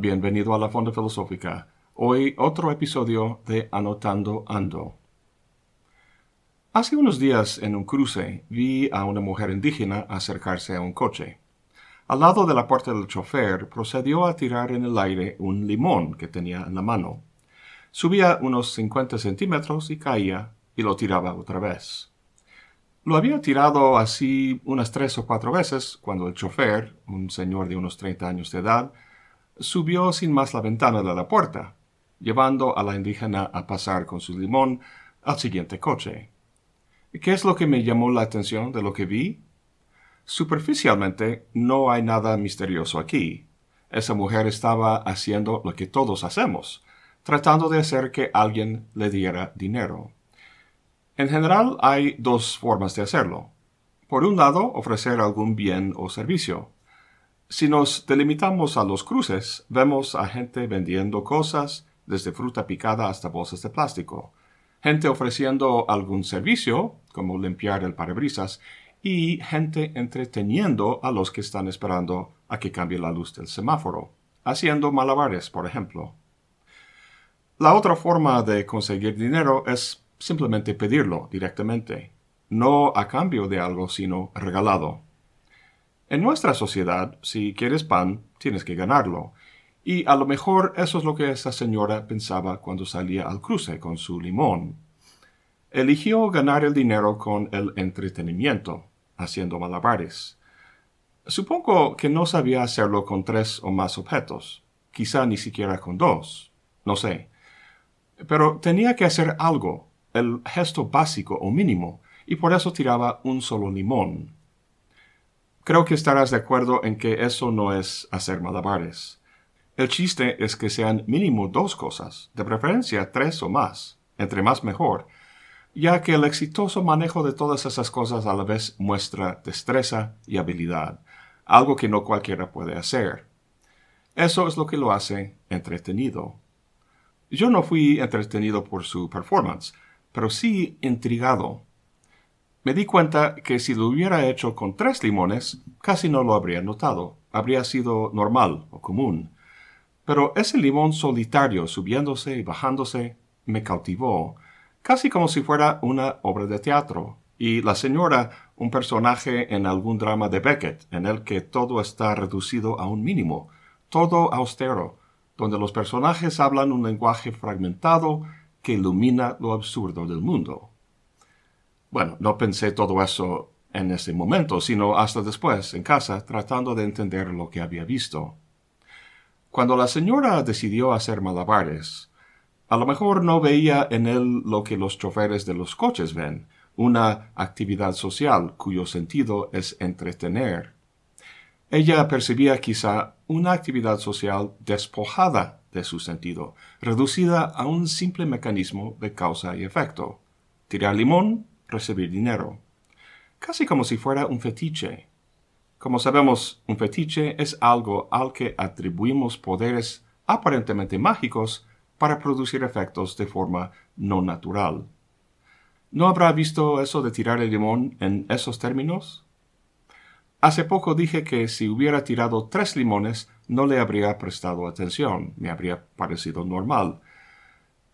bienvenido a la Fonda Filosófica. Hoy otro episodio de Anotando Ando. Hace unos días en un cruce vi a una mujer indígena acercarse a un coche. Al lado de la puerta del chofer procedió a tirar en el aire un limón que tenía en la mano. Subía unos 50 centímetros y caía y lo tiraba otra vez. Lo había tirado así unas tres o cuatro veces cuando el chofer, un señor de unos treinta años de edad, subió sin más la ventana de la puerta, llevando a la indígena a pasar con su limón al siguiente coche. ¿Qué es lo que me llamó la atención de lo que vi? Superficialmente no hay nada misterioso aquí. Esa mujer estaba haciendo lo que todos hacemos, tratando de hacer que alguien le diera dinero. En general hay dos formas de hacerlo. Por un lado, ofrecer algún bien o servicio. Si nos delimitamos a los cruces, vemos a gente vendiendo cosas, desde fruta picada hasta bolsas de plástico, gente ofreciendo algún servicio, como limpiar el parabrisas, y gente entreteniendo a los que están esperando a que cambie la luz del semáforo, haciendo malabares, por ejemplo. La otra forma de conseguir dinero es simplemente pedirlo directamente, no a cambio de algo, sino regalado. En nuestra sociedad, si quieres pan, tienes que ganarlo, y a lo mejor eso es lo que esa señora pensaba cuando salía al cruce con su limón. Eligió ganar el dinero con el entretenimiento, haciendo malabares. Supongo que no sabía hacerlo con tres o más objetos, quizá ni siquiera con dos, no sé. Pero tenía que hacer algo, el gesto básico o mínimo, y por eso tiraba un solo limón. Creo que estarás de acuerdo en que eso no es hacer malabares. El chiste es que sean mínimo dos cosas, de preferencia tres o más, entre más mejor, ya que el exitoso manejo de todas esas cosas a la vez muestra destreza y habilidad, algo que no cualquiera puede hacer. Eso es lo que lo hace entretenido. Yo no fui entretenido por su performance, pero sí intrigado. Me di cuenta que si lo hubiera hecho con tres limones, casi no lo habría notado, habría sido normal o común. Pero ese limón solitario subiéndose y bajándose me cautivó, casi como si fuera una obra de teatro, y la señora un personaje en algún drama de Beckett, en el que todo está reducido a un mínimo, todo austero, donde los personajes hablan un lenguaje fragmentado que ilumina lo absurdo del mundo. Bueno, no pensé todo eso en ese momento, sino hasta después, en casa, tratando de entender lo que había visto. Cuando la señora decidió hacer malabares, a lo mejor no veía en él lo que los choferes de los coches ven, una actividad social cuyo sentido es entretener. Ella percibía quizá una actividad social despojada de su sentido, reducida a un simple mecanismo de causa y efecto. Tirar limón, recibir dinero. Casi como si fuera un fetiche. Como sabemos, un fetiche es algo al que atribuimos poderes aparentemente mágicos para producir efectos de forma no natural. ¿No habrá visto eso de tirar el limón en esos términos? Hace poco dije que si hubiera tirado tres limones no le habría prestado atención, me habría parecido normal.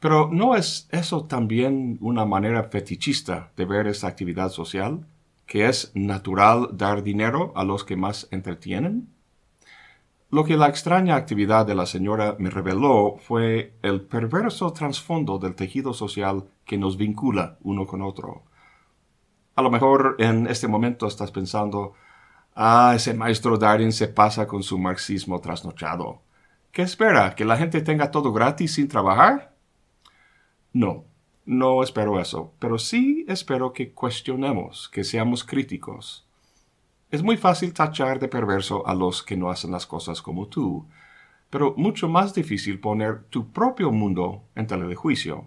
Pero ¿no es eso también una manera fetichista de ver esta actividad social? ¿Que es natural dar dinero a los que más entretienen? Lo que la extraña actividad de la señora me reveló fue el perverso trasfondo del tejido social que nos vincula uno con otro. A lo mejor en este momento estás pensando, Ah, ese maestro Darwin se pasa con su marxismo trasnochado. ¿Qué espera? ¿Que la gente tenga todo gratis sin trabajar? No, no espero eso, pero sí espero que cuestionemos, que seamos críticos. Es muy fácil tachar de perverso a los que no hacen las cosas como tú, pero mucho más difícil poner tu propio mundo en tela de juicio.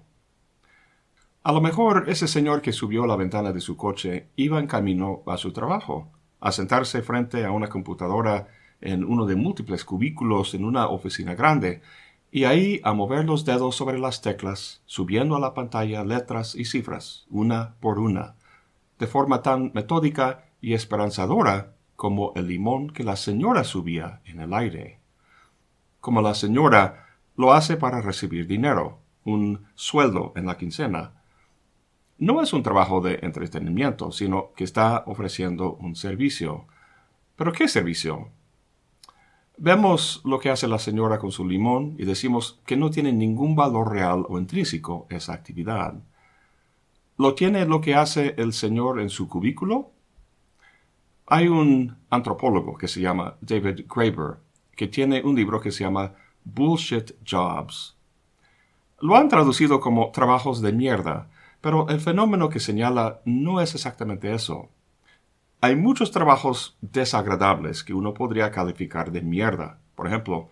A lo mejor ese señor que subió a la ventana de su coche iba en camino a su trabajo a sentarse frente a una computadora en uno de múltiples cubículos en una oficina grande, y ahí a mover los dedos sobre las teclas, subiendo a la pantalla letras y cifras, una por una, de forma tan metódica y esperanzadora como el limón que la señora subía en el aire. como la señora lo hace para recibir dinero, un sueldo en la quincena. No es un trabajo de entretenimiento, sino que está ofreciendo un servicio. ¿Pero qué servicio? Vemos lo que hace la señora con su limón y decimos que no tiene ningún valor real o intrínseco esa actividad. ¿Lo tiene lo que hace el señor en su cubículo? Hay un antropólogo que se llama David Graeber que tiene un libro que se llama Bullshit Jobs. Lo han traducido como trabajos de mierda, pero el fenómeno que señala no es exactamente eso. Hay muchos trabajos desagradables que uno podría calificar de mierda. Por ejemplo,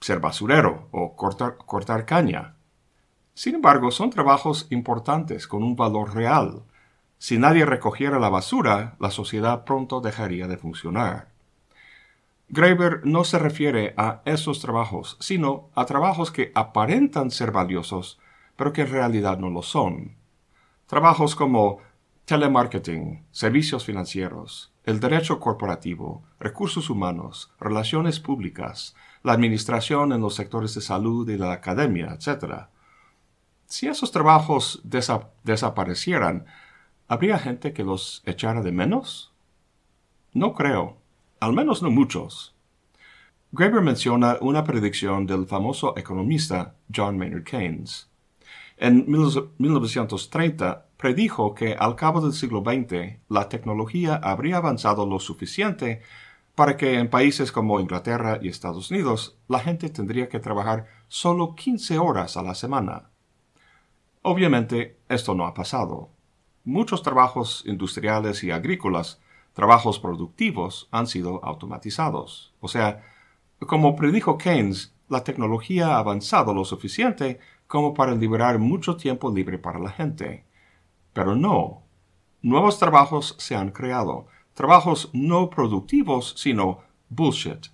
ser basurero o cortar, caña. Sin embargo, son trabajos importantes con un valor real. Si nadie recogiera la basura, la sociedad pronto dejaría de funcionar. Graeber no se refiere a esos trabajos, sino a trabajos que aparentan ser valiosos, pero que en realidad no lo son. Trabajos como telemarketing, servicios financieros, el derecho corporativo, recursos humanos, relaciones públicas, la administración en los sectores de salud y la academia, etc. Si esos trabajos desaparecieran, ¿habría gente que los echara de menos? No creo al menos no muchos. Graeber menciona una predicción del famoso economista John Maynard Keynes. En 1930 predijo que al cabo del siglo XX la tecnología habría avanzado lo suficiente para que en países como Inglaterra y Estados Unidos la gente tendría que trabajar solo 15 horas a la semana. Obviamente esto no ha pasado. Muchos trabajos industriales y agrícolas trabajos productivos han sido automatizados. O sea, como predijo Keynes, la tecnología ha avanzado lo suficiente como para liberar mucho tiempo libre para la gente. Pero no. Nuevos trabajos se han creado. Trabajos no productivos, sino bullshit.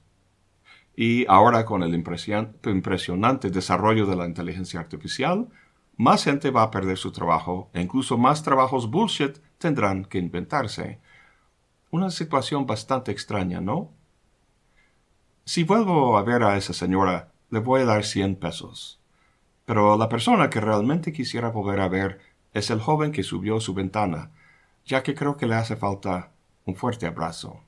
Y ahora con el impresionante desarrollo de la inteligencia artificial, más gente va a perder su trabajo e incluso más trabajos bullshit tendrán que inventarse. Una situación bastante extraña, ¿no? Si vuelvo a ver a esa señora, le voy a dar cien pesos. Pero la persona que realmente quisiera volver a ver es el joven que subió su ventana, ya que creo que le hace falta un fuerte abrazo.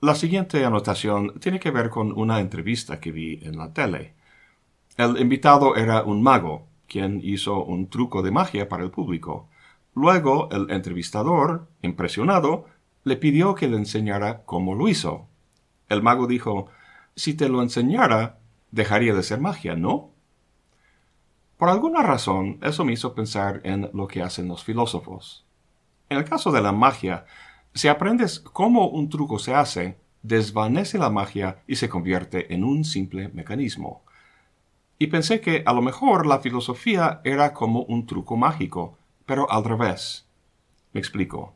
La siguiente anotación tiene que ver con una entrevista que vi en la tele. El invitado era un mago, quien hizo un truco de magia para el público. Luego el entrevistador, impresionado, le pidió que le enseñara cómo lo hizo. El mago dijo, si te lo enseñara, dejaría de ser magia, ¿no? Por alguna razón, eso me hizo pensar en lo que hacen los filósofos. En el caso de la magia, si aprendes cómo un truco se hace, desvanece la magia y se convierte en un simple mecanismo. Y pensé que a lo mejor la filosofía era como un truco mágico, pero al revés. Me explico.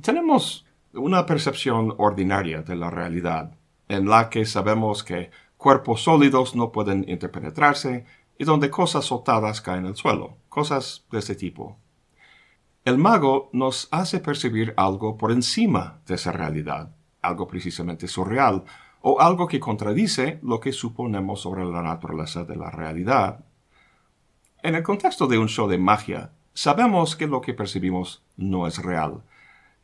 Tenemos una percepción ordinaria de la realidad, en la que sabemos que cuerpos sólidos no pueden interpenetrarse y donde cosas soltadas caen al suelo, cosas de ese tipo. El mago nos hace percibir algo por encima de esa realidad, algo precisamente surreal, o algo que contradice lo que suponemos sobre la naturaleza de la realidad. En el contexto de un show de magia, Sabemos que lo que percibimos no es real,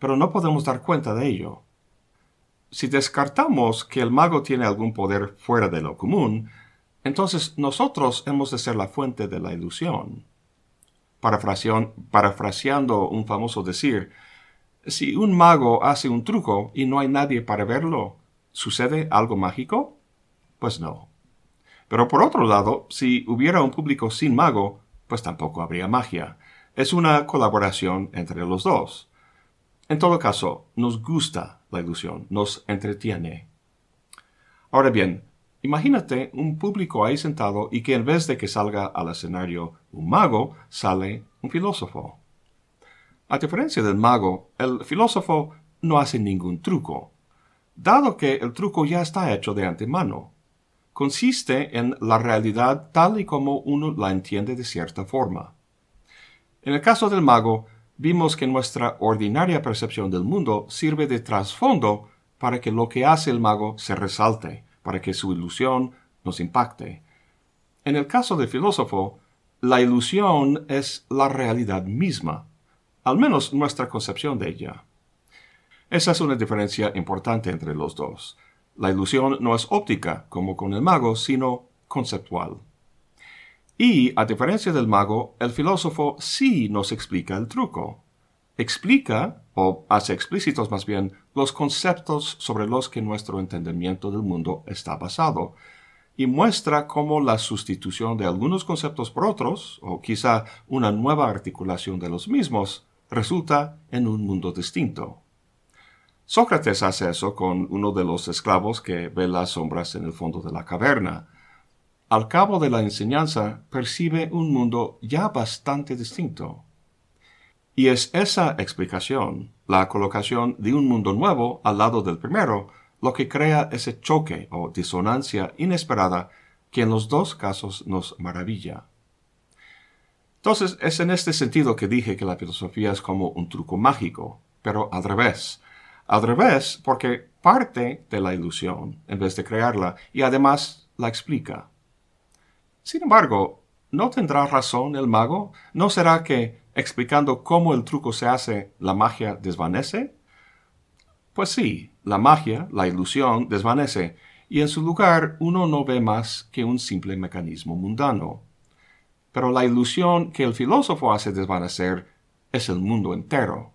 pero no podemos dar cuenta de ello. Si descartamos que el mago tiene algún poder fuera de lo común, entonces nosotros hemos de ser la fuente de la ilusión. Parafraseando un famoso decir, si un mago hace un truco y no hay nadie para verlo, ¿sucede algo mágico? Pues no. Pero por otro lado, si hubiera un público sin mago, pues tampoco habría magia. Es una colaboración entre los dos. En todo caso, nos gusta la ilusión, nos entretiene. Ahora bien, imagínate un público ahí sentado y que en vez de que salga al escenario un mago, sale un filósofo. A diferencia del mago, el filósofo no hace ningún truco, dado que el truco ya está hecho de antemano. Consiste en la realidad tal y como uno la entiende de cierta forma. En el caso del mago, vimos que nuestra ordinaria percepción del mundo sirve de trasfondo para que lo que hace el mago se resalte, para que su ilusión nos impacte. En el caso del filósofo, la ilusión es la realidad misma, al menos nuestra concepción de ella. Esa es una diferencia importante entre los dos. La ilusión no es óptica, como con el mago, sino conceptual. Y, a diferencia del mago, el filósofo sí nos explica el truco. Explica, o hace explícitos más bien, los conceptos sobre los que nuestro entendimiento del mundo está basado, y muestra cómo la sustitución de algunos conceptos por otros, o quizá una nueva articulación de los mismos, resulta en un mundo distinto. Sócrates hace eso con uno de los esclavos que ve las sombras en el fondo de la caverna. Al cabo de la enseñanza percibe un mundo ya bastante distinto. Y es esa explicación, la colocación de un mundo nuevo al lado del primero, lo que crea ese choque o disonancia inesperada que en los dos casos nos maravilla. Entonces, es en este sentido que dije que la filosofía es como un truco mágico, pero al revés. Al revés, porque parte de la ilusión en vez de crearla y además la explica. Sin embargo, ¿no tendrá razón el mago? ¿No será que, explicando cómo el truco se hace, la magia desvanece? Pues sí, la magia, la ilusión, desvanece, y en su lugar uno no ve más que un simple mecanismo mundano. Pero la ilusión que el filósofo hace desvanecer es el mundo entero.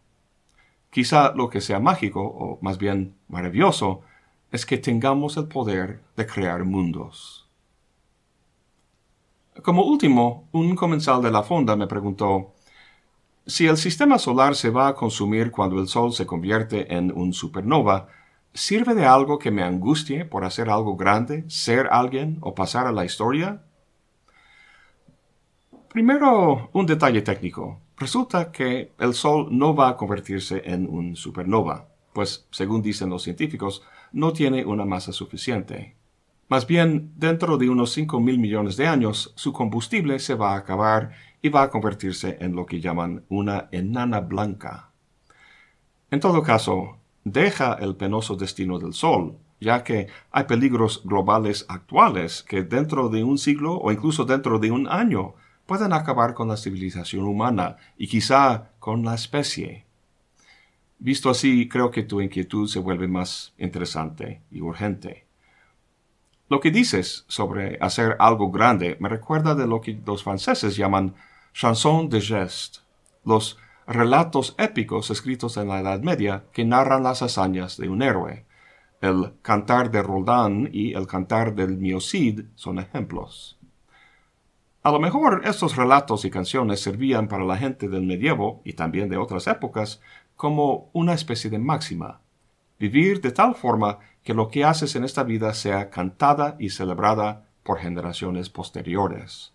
Quizá lo que sea mágico, o más bien maravilloso, es que tengamos el poder de crear mundos. Como último, un comensal de la fonda me preguntó, si el sistema solar se va a consumir cuando el Sol se convierte en un supernova, ¿sirve de algo que me angustie por hacer algo grande, ser alguien o pasar a la historia? Primero, un detalle técnico. Resulta que el Sol no va a convertirse en un supernova, pues, según dicen los científicos, no tiene una masa suficiente. Más bien, dentro de unos 5 mil millones de años, su combustible se va a acabar y va a convertirse en lo que llaman una enana blanca. En todo caso, deja el penoso destino del Sol, ya que hay peligros globales actuales que dentro de un siglo o incluso dentro de un año pueden acabar con la civilización humana y quizá con la especie. Visto así, creo que tu inquietud se vuelve más interesante y urgente. Lo que dices sobre hacer algo grande me recuerda de lo que los franceses llaman chanson de geste, los relatos épicos escritos en la Edad Media que narran las hazañas de un héroe. El cantar de Roldán y el cantar del Miocid son ejemplos. A lo mejor estos relatos y canciones servían para la gente del medievo y también de otras épocas como una especie de máxima. Vivir de tal forma que lo que haces en esta vida sea cantada y celebrada por generaciones posteriores.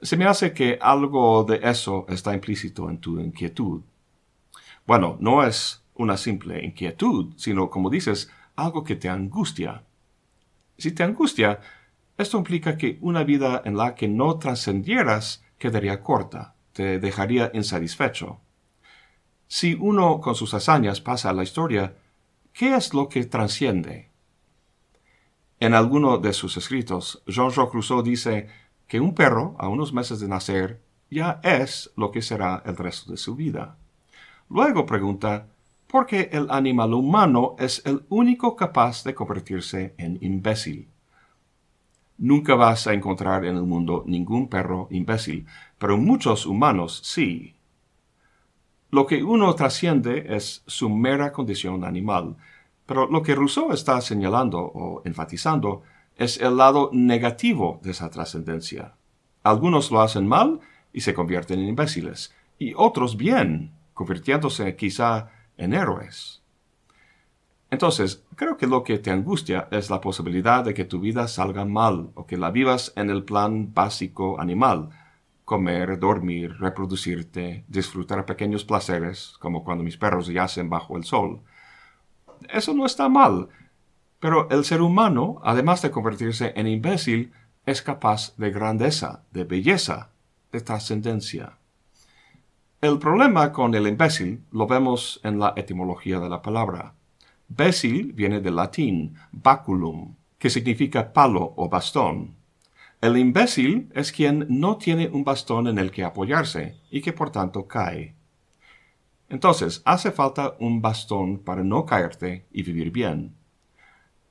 Se me hace que algo de eso está implícito en tu inquietud. Bueno, no es una simple inquietud, sino, como dices, algo que te angustia. Si te angustia, esto implica que una vida en la que no trascendieras quedaría corta, te dejaría insatisfecho. Si uno con sus hazañas pasa a la historia, ¿qué es lo que trasciende? En alguno de sus escritos, Jean-Jacques Rousseau dice que un perro, a unos meses de nacer, ya es lo que será el resto de su vida. Luego pregunta, ¿por qué el animal humano es el único capaz de convertirse en imbécil? Nunca vas a encontrar en el mundo ningún perro imbécil, pero muchos humanos sí. Lo que uno trasciende es su mera condición animal, pero lo que Rousseau está señalando o enfatizando es el lado negativo de esa trascendencia. Algunos lo hacen mal y se convierten en imbéciles, y otros bien, convirtiéndose quizá en héroes. Entonces, creo que lo que te angustia es la posibilidad de que tu vida salga mal o que la vivas en el plan básico animal. Comer, dormir, reproducirte, disfrutar pequeños placeres, como cuando mis perros yacen bajo el sol. Eso no está mal, pero el ser humano, además de convertirse en imbécil, es capaz de grandeza, de belleza, de trascendencia. El problema con el imbécil lo vemos en la etimología de la palabra Bécil viene del latín baculum, que significa palo o bastón. El imbécil es quien no tiene un bastón en el que apoyarse y que por tanto cae. Entonces, hace falta un bastón para no caerte y vivir bien.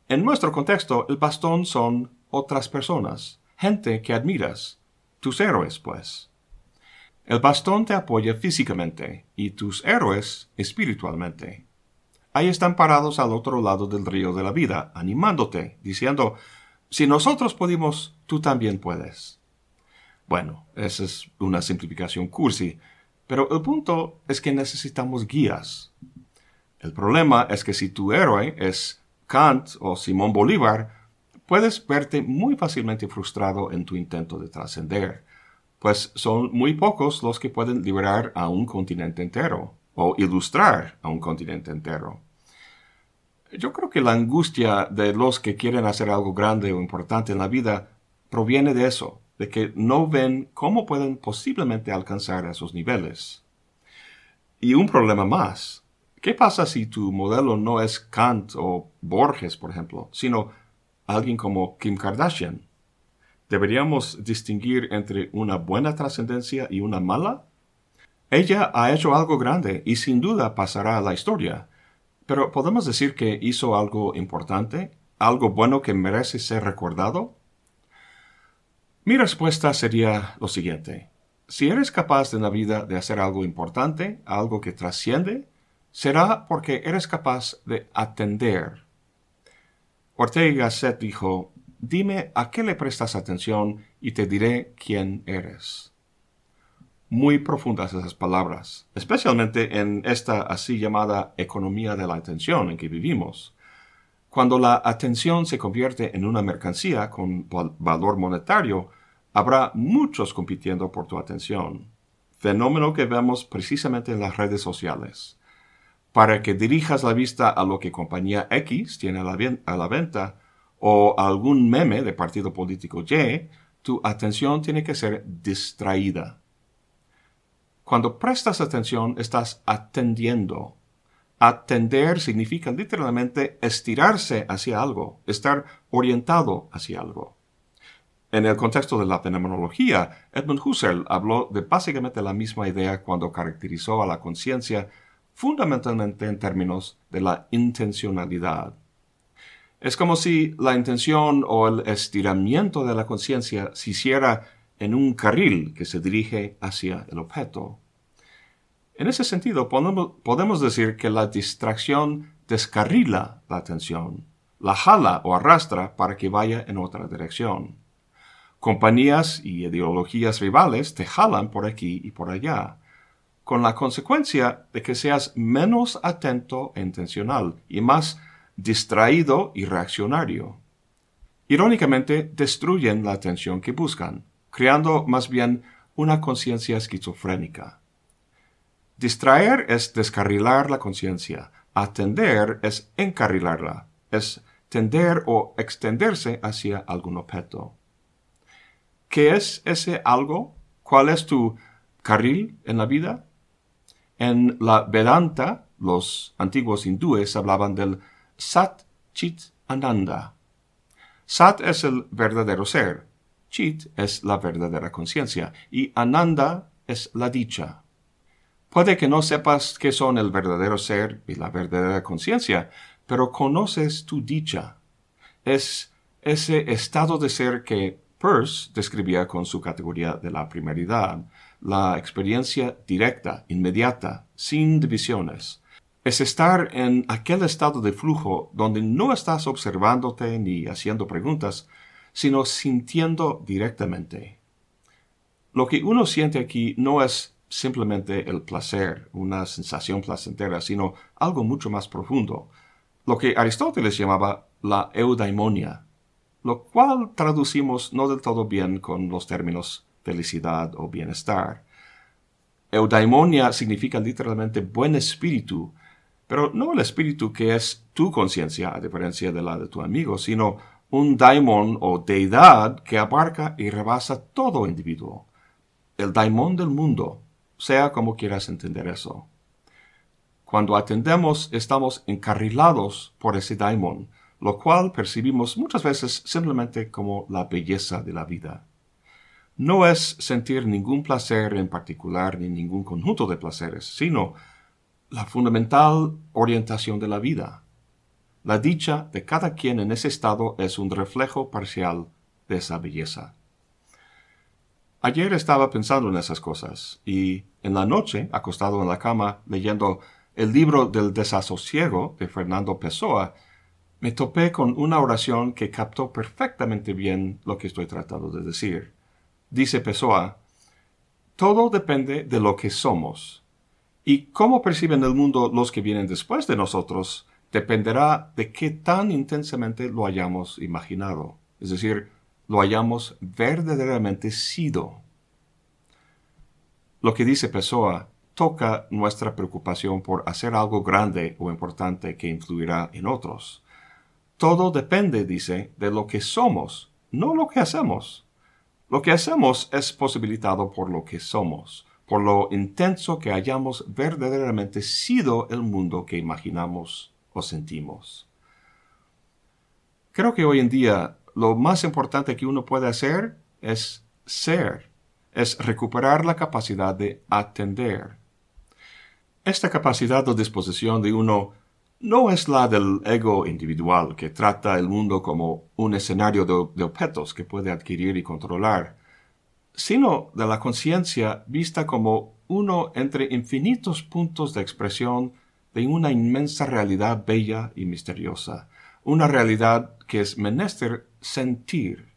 En nuestro contexto, el bastón son otras personas, gente que admiras, tus héroes, pues. El bastón te apoya físicamente y tus héroes espiritualmente. Ahí están parados al otro lado del río de la vida, animándote, diciendo, si nosotros pudimos, tú también puedes. Bueno, esa es una simplificación cursi, pero el punto es que necesitamos guías. El problema es que si tu héroe es Kant o Simón Bolívar, puedes verte muy fácilmente frustrado en tu intento de trascender, pues son muy pocos los que pueden liberar a un continente entero o ilustrar a un continente entero. Yo creo que la angustia de los que quieren hacer algo grande o importante en la vida proviene de eso, de que no ven cómo pueden posiblemente alcanzar esos niveles. Y un problema más. ¿Qué pasa si tu modelo no es Kant o Borges, por ejemplo, sino alguien como Kim Kardashian? ¿Deberíamos distinguir entre una buena trascendencia y una mala? Ella ha hecho algo grande y sin duda pasará a la historia, pero ¿podemos decir que hizo algo importante? ¿Algo bueno que merece ser recordado? Mi respuesta sería lo siguiente. Si eres capaz en la vida de hacer algo importante, algo que trasciende, será porque eres capaz de atender. Ortega Gasset dijo, dime a qué le prestas atención y te diré quién eres muy profundas esas palabras, especialmente en esta así llamada economía de la atención en que vivimos. Cuando la atención se convierte en una mercancía con valor monetario, habrá muchos compitiendo por tu atención, fenómeno que vemos precisamente en las redes sociales. Para que dirijas la vista a lo que compañía X tiene a la, venta o a algún meme de partido político Y, tu atención tiene que ser distraída cuando prestas atención, estás atendiendo. Atender significa literalmente estirarse hacia algo, estar orientado hacia algo. En el contexto de la fenomenología, Edmund Husserl habló de básicamente la misma idea cuando caracterizó a la conciencia fundamentalmente en términos de la intencionalidad. Es como si la intención o el estiramiento de la conciencia se hiciera en un carril que se dirige hacia el objeto. En ese sentido, podemos decir que la distracción descarrila la atención, la jala o arrastra para que vaya en otra dirección. Compañías y ideologías rivales te jalan por aquí y por allá, con la consecuencia de que seas menos atento e intencional y más distraído y reaccionario. Irónicamente, destruyen la atención que buscan, creando más bien una conciencia esquizofrénica. Distraer es descarrilar la conciencia, atender es encarrilarla, es tender o extenderse hacia algún objeto. ¿Qué es ese algo? ¿Cuál es tu carril en la vida? En la Vedanta, los antiguos hindúes hablaban del Sat Chit Ananda. Sat es el verdadero ser, Chit es la verdadera conciencia y Ananda es la dicha. Puede que no sepas qué son el verdadero ser y la verdadera conciencia, pero conoces tu dicha. Es ese estado de ser que Peirce describía con su categoría de la primeridad, la experiencia directa, inmediata, sin divisiones. Es estar en aquel estado de flujo donde no estás observándote ni haciendo preguntas, sino sintiendo directamente. Lo que uno siente aquí no es simplemente el placer, una sensación placentera, sino algo mucho más profundo, lo que Aristóteles llamaba la eudaimonia, lo cual traducimos no del todo bien con los términos felicidad o bienestar. Eudaimonia significa literalmente buen espíritu, pero no el espíritu que es tu conciencia, a diferencia de la de tu amigo, sino un daimon o deidad que abarca y rebasa todo individuo. El daimon del mundo, sea como quieras entender eso. Cuando atendemos estamos encarrilados por ese daimon, lo cual percibimos muchas veces simplemente como la belleza de la vida. No es sentir ningún placer en particular ni ningún conjunto de placeres, sino la fundamental orientación de la vida. La dicha de cada quien en ese estado es un reflejo parcial de esa belleza. Ayer estaba pensando en esas cosas y en la noche, acostado en la cama leyendo el libro del desasosiego de Fernando Pessoa, me topé con una oración que captó perfectamente bien lo que estoy tratando de decir. Dice Pessoa, todo depende de lo que somos. Y cómo perciben el mundo los que vienen después de nosotros dependerá de qué tan intensamente lo hayamos imaginado, es decir, lo hayamos verdaderamente sido. Lo que dice Pessoa toca nuestra preocupación por hacer algo grande o importante que influirá en otros. Todo depende, dice, de lo que somos, no lo que hacemos. Lo que hacemos es posibilitado por lo que somos, por lo intenso que hayamos verdaderamente sido el mundo que imaginamos o sentimos. Creo que hoy en día lo más importante que uno puede hacer es ser, es recuperar la capacidad de atender. Esta capacidad o disposición de uno no es la del ego individual que trata el mundo como un escenario de, objetos que puede adquirir y controlar, sino de la conciencia vista como uno entre infinitos puntos de expresión de una inmensa realidad bella y misteriosa, una realidad que es menester sentir.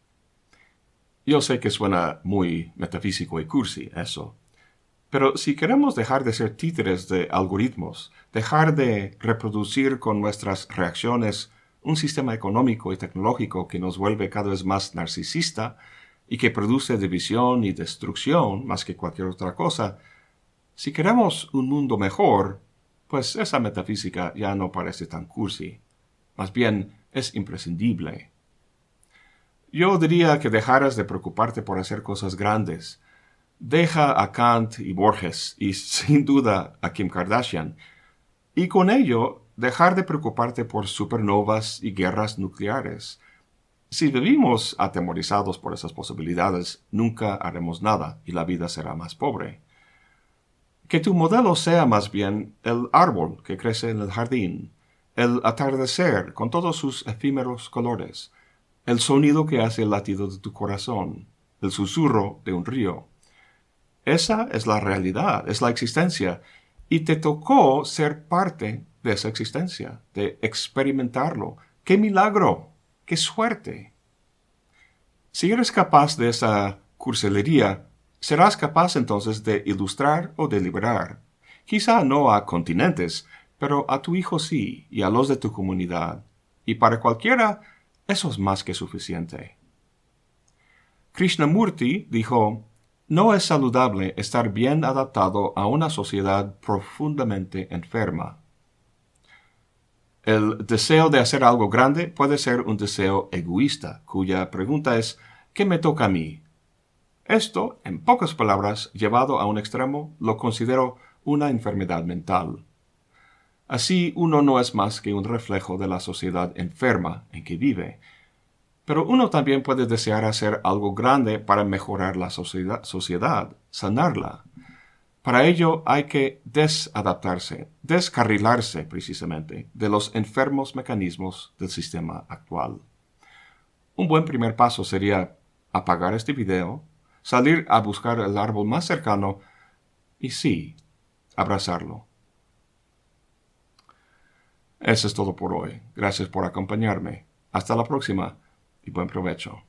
Yo sé que suena muy metafísico y cursi eso, pero si queremos dejar de ser títeres de algoritmos, dejar de reproducir con nuestras reacciones un sistema económico y tecnológico que nos vuelve cada vez más narcisista y que produce división y destrucción más que cualquier otra cosa, si queremos un mundo mejor, pues esa metafísica ya no parece tan cursi. Más bien es imprescindible. Yo diría que dejaras de preocuparte por hacer cosas grandes, deja a Kant y Borges y sin duda a Kim Kardashian, y con ello dejar de preocuparte por supernovas y guerras nucleares. Si vivimos atemorizados por esas posibilidades, nunca haremos nada y la vida será más pobre. Que tu modelo sea más bien el árbol que crece en el jardín, el atardecer con todos sus efímeros colores, el sonido que hace el latido de tu corazón, el susurro de un río, esa es la realidad, es la existencia. Y te tocó ser parte de esa existencia, de experimentarlo. ¡Qué milagro! ¡Qué suerte! Si eres capaz de esa cursilería, serás capaz entonces de ilustrar o de liberar. Quizá no a continentes, pero a tu hijo sí, y a los de tu comunidad. Y para cualquiera, eso es más que suficiente. Krishnamurti dijo, no es saludable estar bien adaptado a una sociedad profundamente enferma. El deseo de hacer algo grande puede ser un deseo egoísta, cuya pregunta es ¿qué me toca a mí? Esto, en pocas palabras, llevado a un extremo, lo considero una enfermedad mental. Así uno no es más que un reflejo de la sociedad enferma en que vive, pero uno también puede desear hacer algo grande para mejorar la sociedad, sanarla. Para ello hay que desadaptarse, descarrilarse precisamente de los enfermos mecanismos del sistema actual. Un buen primer paso sería apagar este video, salir a buscar el árbol más cercano y sí, abrazarlo. Eso es todo por hoy. Gracias por acompañarme. Hasta la próxima y buen provecho.